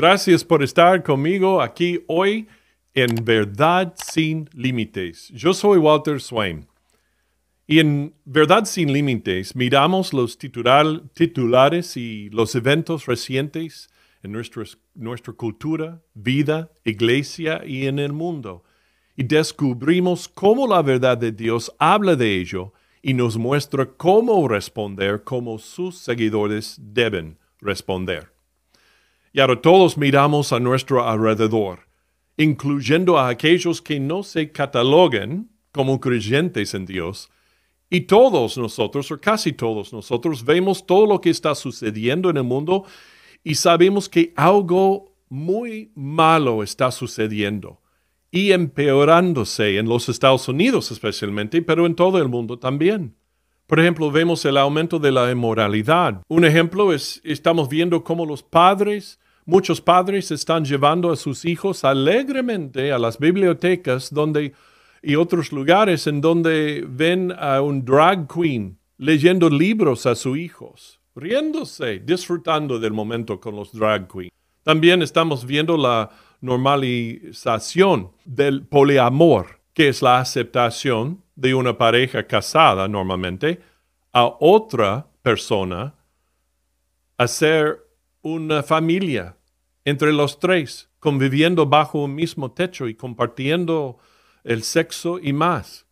Gracias por estar conmigo aquí hoy en Verdad sin Límites. Yo soy Walter Swain. Y en Verdad sin Límites miramos los titulares y los eventos recientes en nuestra cultura, vida, iglesia y en el mundo. Y descubrimos cómo la verdad de Dios habla de ello y nos muestra cómo responder, cómo sus seguidores deben responder. Y ahora todos miramos a nuestro alrededor, incluyendo a aquellos que no se cataloguen como creyentes en Dios. Y todos nosotros, o casi todos nosotros, vemos todo lo que está sucediendo en el mundo y sabemos que algo muy malo está sucediendo y empeorándose en los Estados Unidos especialmente, pero en todo el mundo también. Por ejemplo, vemos el aumento de la inmoralidad. Un ejemplo es, estamos viendo cómo los padres, muchos padres están llevando a sus hijos alegremente a las bibliotecas donde, y otros lugares en donde ven a un drag queen leyendo libros a sus hijos, riéndose, disfrutando del momento con los drag queens. También estamos viendo la normalización del poliamor, que es la aceptación de una pareja casada normalmente a otra persona a ser una familia entre los tres, conviviendo bajo un mismo techo y compartiendo el sexo y más.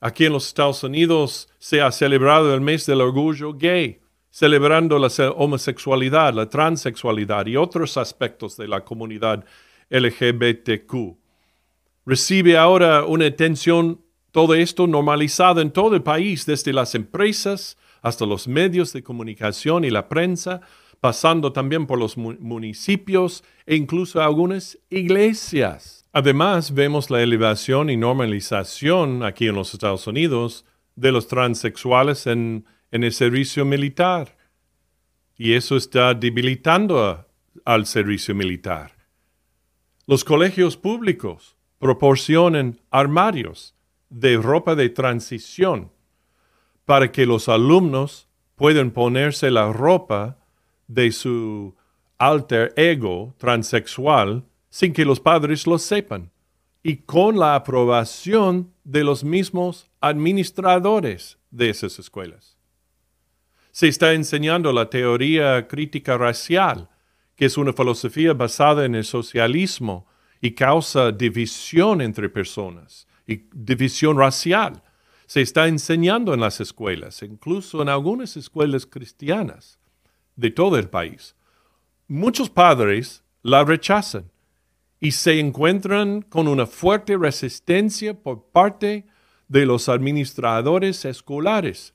Aquí en los Estados Unidos se ha celebrado el mes del orgullo gay celebrando la homosexualidad, la transexualidad y otros aspectos de la comunidad LGBTQ. Recibe ahora una atención todo esto normalizado en todo el país, desde las empresas hasta los medios de comunicación y la prensa, pasando también por los municipios e incluso algunas iglesias. Además, vemos la elevación y normalización aquí en los Estados Unidos de los transexuales en el servicio militar. Y eso está debilitando al servicio militar. Los colegios públicos proporcionan armarios de ropa de transición para que los alumnos puedan ponerse la ropa de su alter ego transexual sin que los padres lo sepan y con la aprobación de los mismos administradores de esas escuelas. Se está enseñando la teoría crítica racial, que es una filosofía basada en el socialismo y causa división entre personas y división racial. Se está enseñando en las escuelas, incluso en algunas escuelas cristianas de todo el país. Muchos padres la rechazan y se encuentran con una fuerte resistencia por parte de los administradores escolares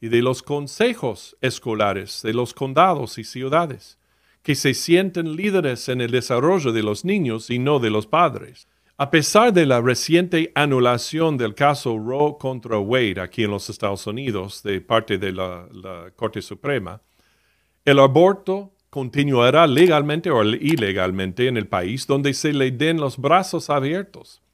y de los consejos escolares de los condados y ciudades, que se sienten líderes en el desarrollo de los niños y no de los padres. A pesar de la reciente anulación del caso Roe contra Wade aquí en los Estados Unidos de parte de la, Corte Suprema, el aborto continuará legalmente o ilegalmente en el país donde se le den los brazos abiertos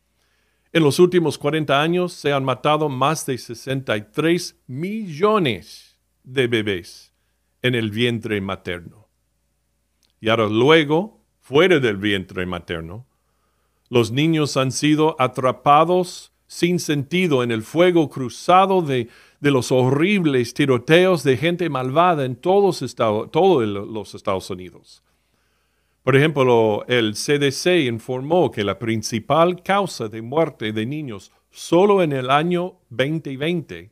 en los últimos 40 años se han matado más de 63 millones de bebés en el vientre materno. Y ahora luego, fuera del vientre materno, los niños han sido atrapados sin sentido en el fuego cruzado de, los horribles tiroteos de gente malvada en todos, todos los Estados Unidos. Por ejemplo, el CDC informó que la principal causa de muerte de niños solo en el año 2020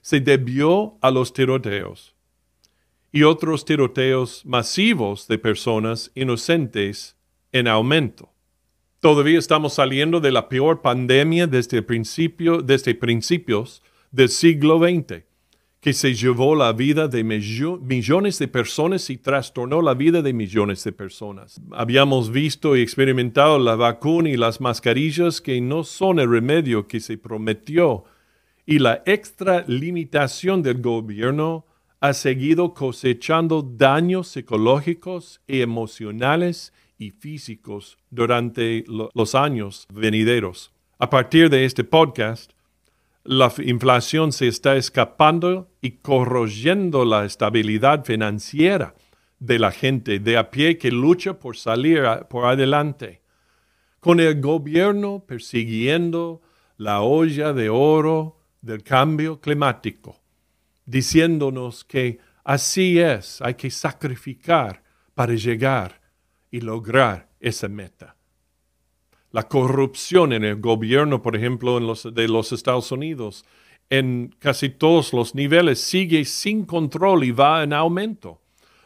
se debió a los tiroteos y otros tiroteos masivos de personas inocentes en aumento. Todavía estamos saliendo de la peor pandemia desde, principios del siglo XX que se llevó la vida de millones de personas y trastornó la vida de millones de personas. Habíamos visto y experimentado la vacuna y las mascarillas que no son el remedio que se prometió y la extra limitación del gobierno ha seguido cosechando daños psicológicos y emocionales y físicos durante los años venideros. A partir de este podcast, la inflación se está escapando y corroyendo la estabilidad financiera de la gente de a pie que lucha por salir por adelante, con el gobierno persiguiendo la olla de oro del cambio climático, diciéndonos que así es, hay que sacrificar para llegar y lograr esa meta. La corrupción en el gobierno, por ejemplo, en los, de los Estados Unidos, en casi todos los niveles, sigue sin control y va en aumento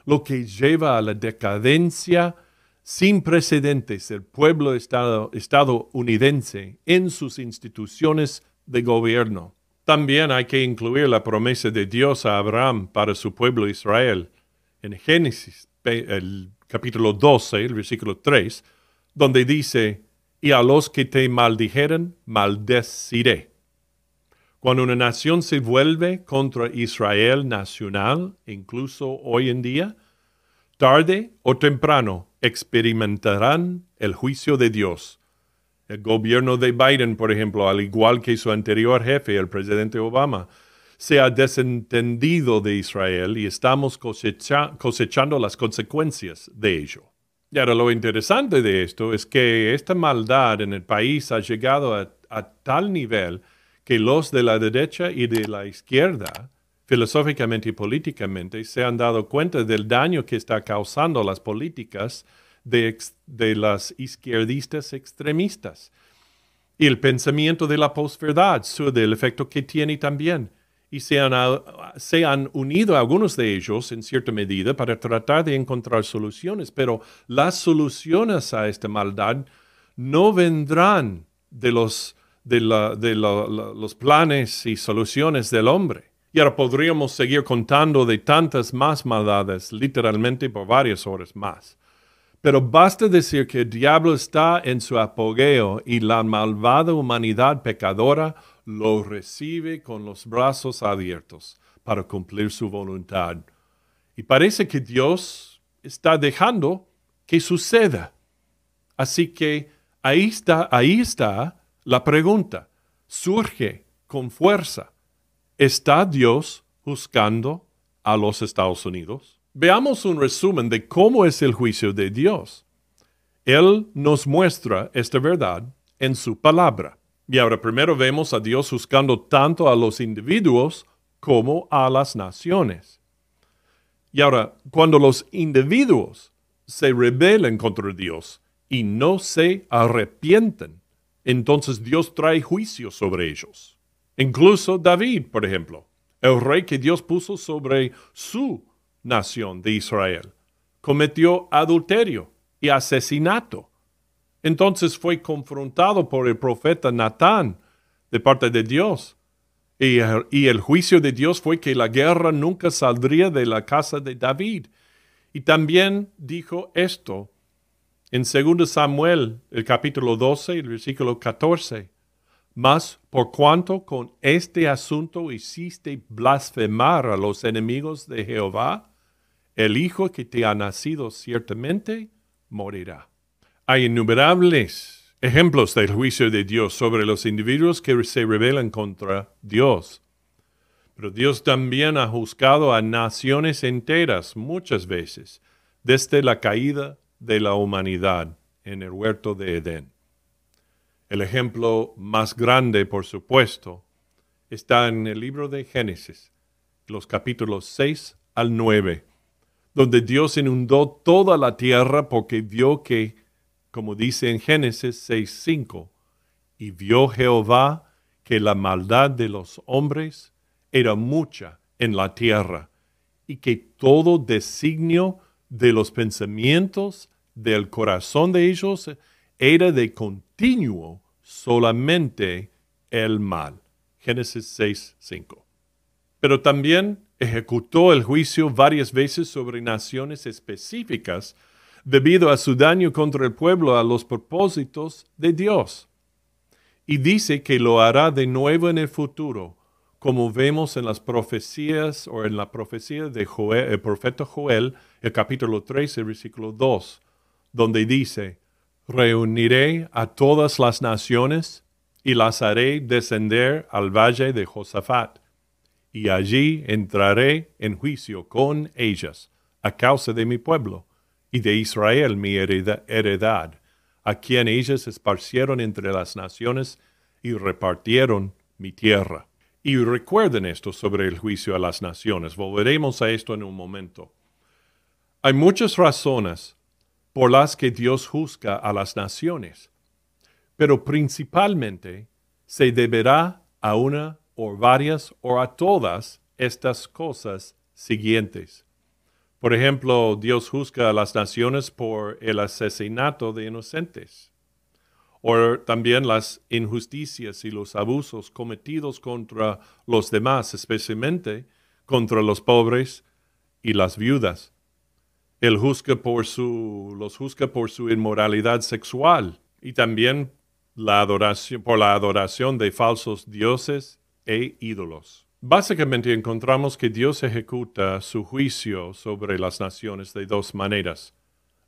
lo que lleva a la decadencia sin precedentes del pueblo estado, estadounidense en sus instituciones de gobierno. También hay que incluir la promesa de Dios a Abraham para su pueblo Israel. En Génesis, el capítulo 12, el versículo 3, donde dice, y a los que te maldijeren, maldeciré. Cuando una nación se vuelve contra Israel nacional, incluso hoy en día, tarde o temprano experimentarán el juicio de Dios. El gobierno de Biden, por ejemplo, al igual que su anterior jefe, el presidente Obama, se ha desentendido de Israel y estamos cosechando las consecuencias de ello. Y ahora lo interesante de esto es que esta maldad en el país ha llegado a tal nivel que los de la derecha y de la izquierda, filosóficamente y políticamente, se han dado cuenta del daño que está causando las políticas de, las izquierdistas extremistas. Y el pensamiento de la posverdad, del efecto que tiene también. Y se han, se han unido algunos de ellos en cierta medida para tratar de encontrar soluciones, pero las soluciones a esta maldad no vendrán de los de, los planes y soluciones del hombre. Y ahora podríamos seguir contando de tantas más maldades, literalmente por varias horas más. Pero basta decir que el diablo está en su apogeo y la malvada humanidad pecadora lo recibe con los brazos abiertos para cumplir su voluntad. Y parece que Dios está dejando que suceda. Así que ahí está, ahí está la pregunta surge con fuerza. ¿Está Dios buscando a los Estados Unidos? Veamos un resumen de cómo es el juicio de Dios. Él nos muestra esta verdad en su palabra. Y ahora primero vemos a Dios buscando tanto a los individuos como a las naciones. Y ahora, cuando los individuos se rebelen contra Dios y no se arrepienten, entonces Dios trae juicio sobre ellos. Incluso David, por ejemplo, el rey que Dios puso sobre su nación de Israel, cometió adulterio y asesinato. Entonces fue confrontado por el profeta Natán de parte de Dios. Y, el juicio de Dios fue que la guerra nunca saldría de la casa de David. Y también dijo esto en 2 Samuel, el capítulo 12, el versículo 14, mas por cuanto con este asunto hiciste blasfemar a los enemigos de Jehová, el hijo que te ha nacido ciertamente morirá. Hay innumerables ejemplos del juicio de Dios sobre los individuos que se rebelan contra Dios. Pero Dios también ha juzgado a naciones enteras muchas veces, desde la caída de la humanidad en el huerto de Edén. El ejemplo más grande, por supuesto, está en el libro de Génesis, los capítulos 6 al 9, donde Dios inundó toda la tierra porque vio que, como dice en Génesis 6.5, y vio Jehová que la maldad de los hombres era mucha en la tierra, y que todo designio de los pensamientos del corazón de ellos era de continuo solamente el mal. Génesis 6, 5. Pero también ejecutó el juicio varias veces sobre naciones específicas debido a su daño contra el pueblo a los propósitos de Dios. Y dice que lo hará de nuevo en el futuro como vemos en las profecías o en la profecía de Joel, el profeta Joel, el capítulo 13, versículo 2, donde dice, reuniré a todas las naciones y las haré descender al valle de Josafat, y allí entraré en juicio con ellas, a causa de mi pueblo y de Israel mi heredad, a quien ellos esparcieron entre las naciones y repartieron mi tierra. Y recuerden esto sobre el juicio a las naciones. Volveremos a esto en un momento. Hay muchas razones por las que Dios juzga a las naciones, pero principalmente se deberá a una o varias o a todas estas cosas siguientes. Por ejemplo, Dios juzga a las naciones por el asesinato de inocentes, o también las injusticias y los abusos cometidos contra los demás, especialmente contra los pobres y las viudas. Él juzga por su, los juzga por su inmoralidad sexual y también la adoración, por la adoración de falsos dioses e ídolos. Básicamente encontramos que Dios ejecuta su juicio sobre las naciones de dos maneras.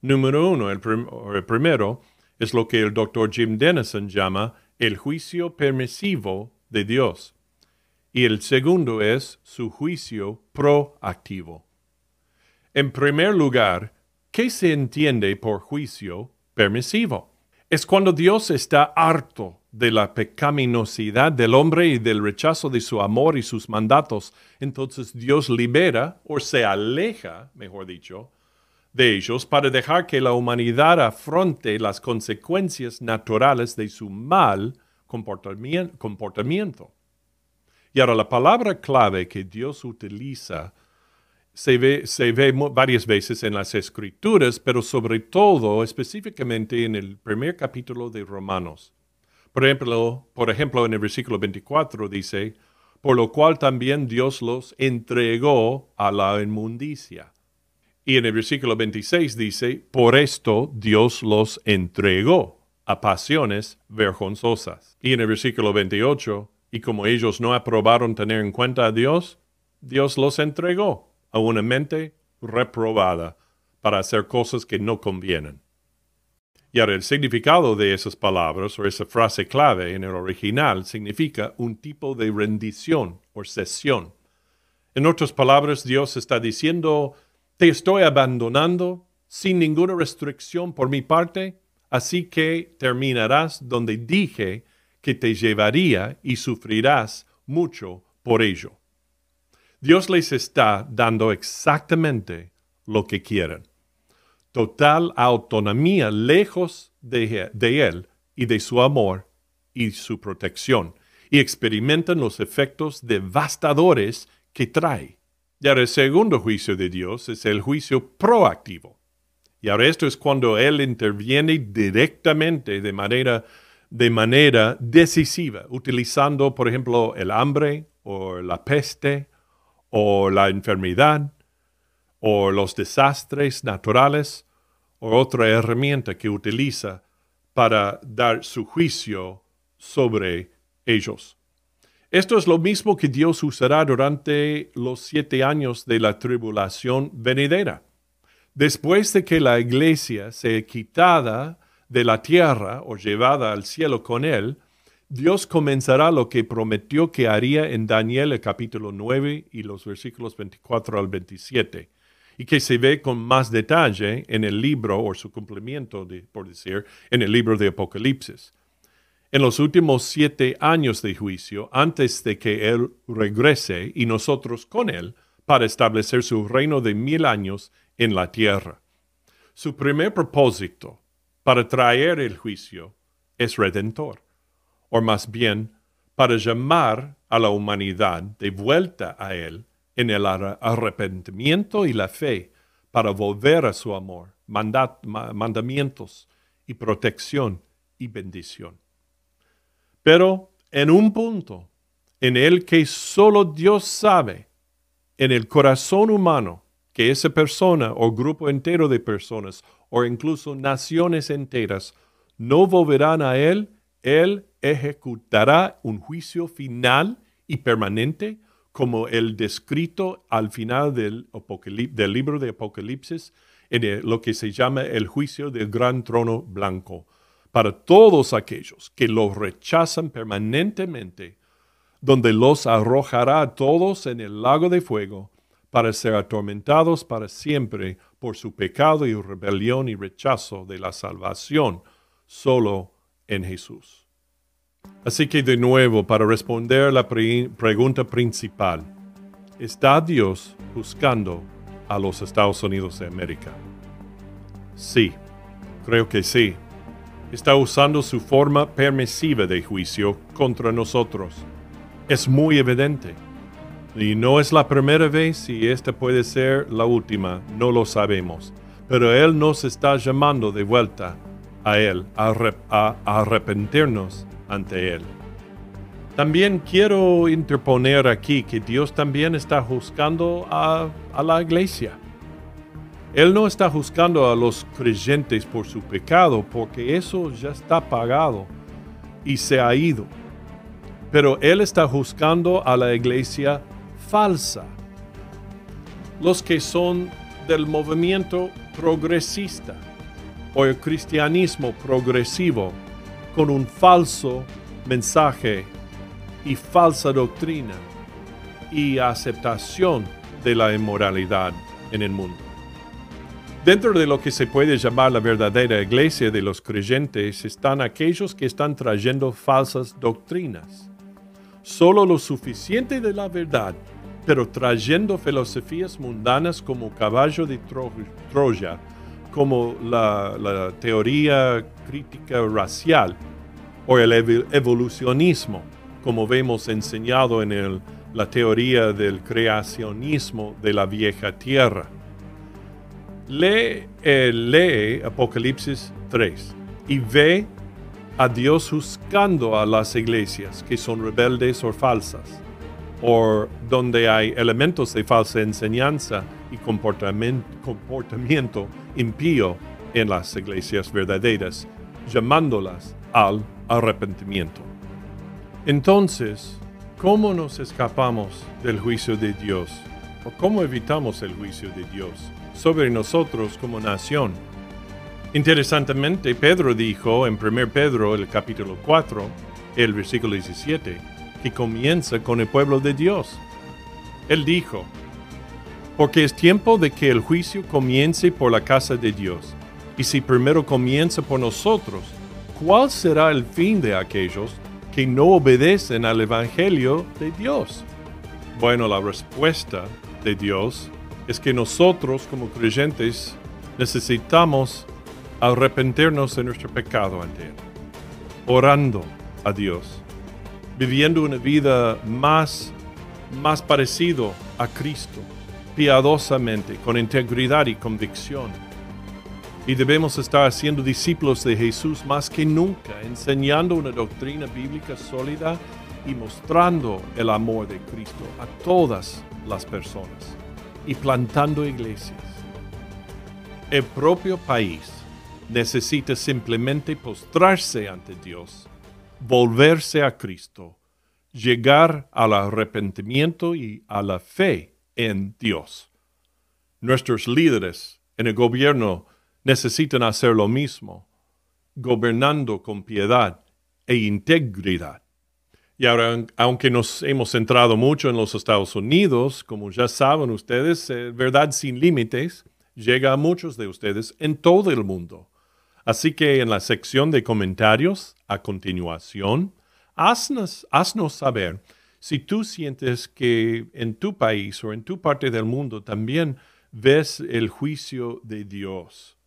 Número uno, el, primero, es lo que el doctor Jim Dennison llama el juicio permisivo de Dios. Y el segundo es su juicio proactivo. En primer lugar, ¿qué se entiende por juicio permisivo? Es cuando Dios está harto de la pecaminosidad del hombre y del rechazo de su amor y sus mandatos, entonces Dios libera o se aleja, mejor dicho, de ellos para dejar que la humanidad afronte las consecuencias naturales de su mal comportamiento. Y ahora la palabra clave que Dios utiliza se ve, se ve varias veces en las escrituras, pero sobre todo específicamente en el primer capítulo de Romanos. Por ejemplo, por ejemplo, en el versículo 24 dice, por lo cual también Dios los entregó a la inmundicia. Y en el versículo 26 dice, por esto Dios los entregó a pasiones vergonzosas. Y en el versículo 28, y como ellos no aprobaron tener en cuenta a Dios, Dios los entregó a una mente reprobada para hacer cosas que no convienen. Y ahora el significado de esas palabras o esa frase clave en el original significa un tipo de rendición o cesión. En otras palabras, Dios está diciendo, te estoy abandonando sin ninguna restricción por mi parte, así que terminarás donde dije que te llevaría y sufrirás mucho por ello. Dios les está dando exactamente lo que quieren total autonomía lejos de, Él y de su amor y su protección, y experimentan los efectos devastadores que trae. Y ahora el segundo juicio de Dios es el juicio proactivo. Y ahora esto es cuando Él interviene directamente de manera, de manera decisiva, utilizando, por ejemplo, el hambre o la peste o la enfermedad o los desastres naturales o otra herramienta que utiliza para dar su juicio sobre ellos. Esto es lo mismo que Dios usará durante los siete años de la tribulación venidera. Después de que la iglesia sea quitada de la tierra o llevada al cielo con él, Dios comenzará lo que prometió que haría en Daniel el capítulo 9 y los versículos 24 al 27 y que se ve con más detalle en el libro, o su cumplimiento, por decir, en el libro de Apocalipsis. En los últimos siete años de juicio, antes de que Él regrese y nosotros con Él, para establecer su reino de mil años en la tierra. Su primer propósito para traer el juicio es redentor, o más bien para llamar a la humanidad de vuelta a Él en el arrepentimiento y la fe para volver a su amor, mandamientos y protección y bendición. Pero en un punto en el que solo Dios sabe, en el corazón humano, que esa persona o grupo entero de personas o incluso naciones enteras no volverán a Él, Él ejecutará un juicio final y permanente como el descrito al final del, del libro de Apocalipsis, en lo que se llama el juicio del gran trono blanco, para todos aquellos que lo rechazan permanentemente, donde los arrojará a todos en el lago de fuego para ser atormentados para siempre por su pecado y rebelión y rechazo de la salvación solo en Jesús. Así que de nuevo, para responder la pregunta principal, ¿está Dios buscando a los Estados Unidos de América? Sí, creo que sí. Está usando su forma permisiva de juicio contra nosotros. Es muy evidente. Y no es la primera vez y esta puede ser la última, no lo sabemos. Pero Él nos está llamando de vuelta a Él, a, arrepentirnos ante Él. También quiero interponer aquí que Dios también está juzgando a, a la iglesia. Él no está juzgando a los creyentes por su pecado, porque eso ya está pagado y se ha ido. Pero Él está juzgando a la iglesia falsa. Los que son del movimiento progresista o el cristianismo progresivo con un falso mensaje y falsa doctrina y aceptación de la inmoralidad en el mundo. Dentro de lo que se puede llamar la verdadera iglesia de los creyentes están aquellos que están trayendo falsas doctrinas. Solo lo suficiente de la verdad, pero trayendo filosofías mundanas como caballo de Troya como la, teoría crítica racial o el evolucionismo, como vemos enseñado en la teoría del creacionismo de la vieja tierra. Lee, eh, lee Apocalipsis 3 y ve a Dios juzgando a las iglesias que son rebeldes o falsas, o donde hay elementos de falsa enseñanza y comportamiento, impío en las iglesias verdaderas, llamándolas al arrepentimiento. Entonces, ¿cómo nos escapamos del juicio de Dios? ¿O cómo evitamos el juicio de Dios sobre nosotros como nación? Interesantemente, Pedro dijo en 1 Pedro, el capítulo 4, el versículo 17, que comienza con el pueblo de Dios. Él dijo, porque es tiempo de que el juicio comience por la casa de Dios. Y si primero comienza por nosotros, ¿cuál será el fin de aquellos que no obedecen al Evangelio de Dios? Bueno, la respuesta de Dios es que nosotros como creyentes necesitamos arrepentirnos de nuestro pecado ante Él, orando a Dios, viviendo una vida más, más parecido a Cristo piadosamente, con integridad y convicción. Y debemos estar siendo discípulos de Jesús más que nunca, enseñando una doctrina bíblica sólida y mostrando el amor de Cristo a todas las personas y plantando iglesias. El propio país necesita simplemente postrarse ante Dios, volverse a Cristo, llegar al arrepentimiento y a la fe en Dios. Nuestros líderes en el gobierno necesitan hacer lo mismo, gobernando con piedad e integridad. Y ahora, aunque nos hemos centrado mucho en los Estados Unidos, como ya saben ustedes, eh, verdad sin límites llega a muchos de ustedes en todo el mundo. Así que en la sección de comentarios, a continuación, haznos, haznos saber si tú sientes que en tu país o en tu parte del mundo también ves el juicio de Dios.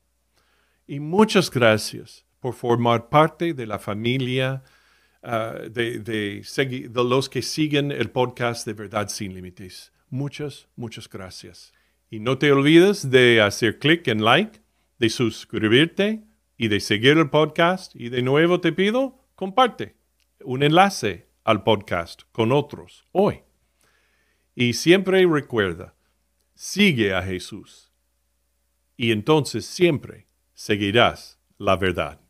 Y muchas gracias por formar parte de la familia ah, de, de, los que siguen el podcast de Verdad Sin Límites. Muchas, muchas gracias. Y no te olvides de hacer clic en like, de suscribirte y de seguir el podcast. Y de nuevo te pido, comparte un enlace al podcast con otros hoy. Y siempre recuerda, sigue a Jesús y entonces siempre seguirás la verdad.